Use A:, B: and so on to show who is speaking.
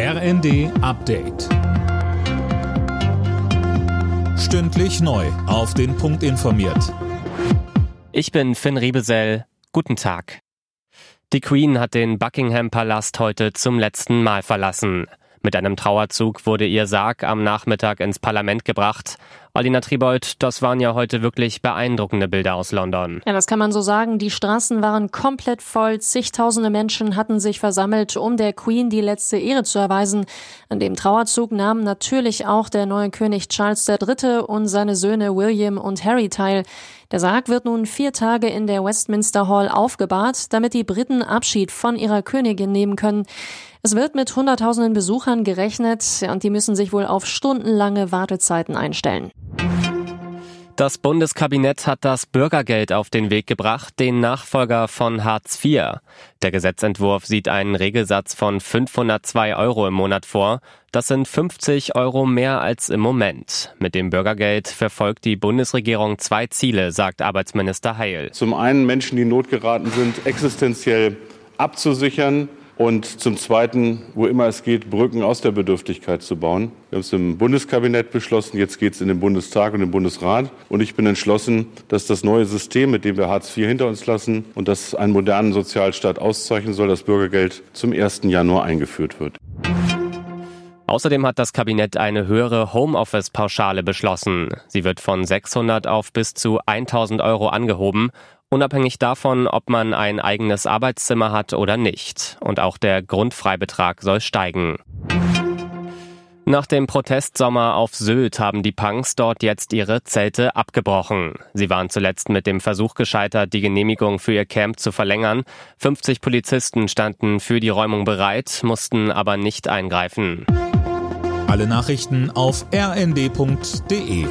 A: RND Update. Stündlich neu. Auf den Punkt informiert.
B: Ich bin Finn Riebesell. Guten Tag. Die Queen hat den Buckingham Palast heute zum letzten Mal verlassen. Mit einem Trauerzug wurde ihr Sarg am Nachmittag ins Parlament gebracht. Alina Tribold, das waren ja heute wirklich beeindruckende Bilder aus London.
C: Ja, das kann man so sagen. Die Straßen waren komplett voll. Zigtausende Menschen hatten sich versammelt, um der Queen die letzte Ehre zu erweisen. An dem Trauerzug nahmen natürlich auch der neue König Charles III. und seine Söhne William und Harry teil. Der Sarg wird nun vier Tage in der Westminster Hall aufgebahrt, damit die Briten Abschied von ihrer Königin nehmen können. Es wird mit Hunderttausenden Besuchern gerechnet und die müssen sich wohl auf stundenlange Wartezeiten einstellen.
B: Das Bundeskabinett hat das Bürgergeld auf den Weg gebracht, den Nachfolger von Hartz IV. Der Gesetzentwurf sieht einen Regelsatz von 502 Euro im Monat vor. Das sind 50 Euro mehr als im Moment. Mit dem Bürgergeld verfolgt die Bundesregierung zwei Ziele, sagt Arbeitsminister Heil.
D: Zum einen Menschen, die in Not geraten sind, existenziell abzusichern und zum Zweiten, wo immer es geht, Brücken aus der Bedürftigkeit zu bauen. Wir haben es im Bundeskabinett beschlossen, jetzt geht es in den Bundestag und den Bundesrat. Und ich bin entschlossen, dass das neue System, mit dem wir Hartz IV hinter uns lassen und das einen modernen Sozialstaat auszeichnen soll, das Bürgergeld zum 1. Januar eingeführt wird.
B: Außerdem hat das Kabinett eine höhere Homeoffice-Pauschale beschlossen. Sie wird von 600 auf bis zu 1000 Euro angehoben unabhängig davon, ob man ein eigenes Arbeitszimmer hat oder nicht. Und auch der Grundfreibetrag soll steigen. Nach dem Protestsommer auf Sylt haben die Punks dort jetzt ihre Zelte abgebrochen. Sie waren zuletzt mit dem Versuch gescheitert, die Genehmigung für ihr Camp zu verlängern. 50 Polizisten standen für die Räumung bereit, mussten aber nicht eingreifen.
A: Alle Nachrichten auf rnd.de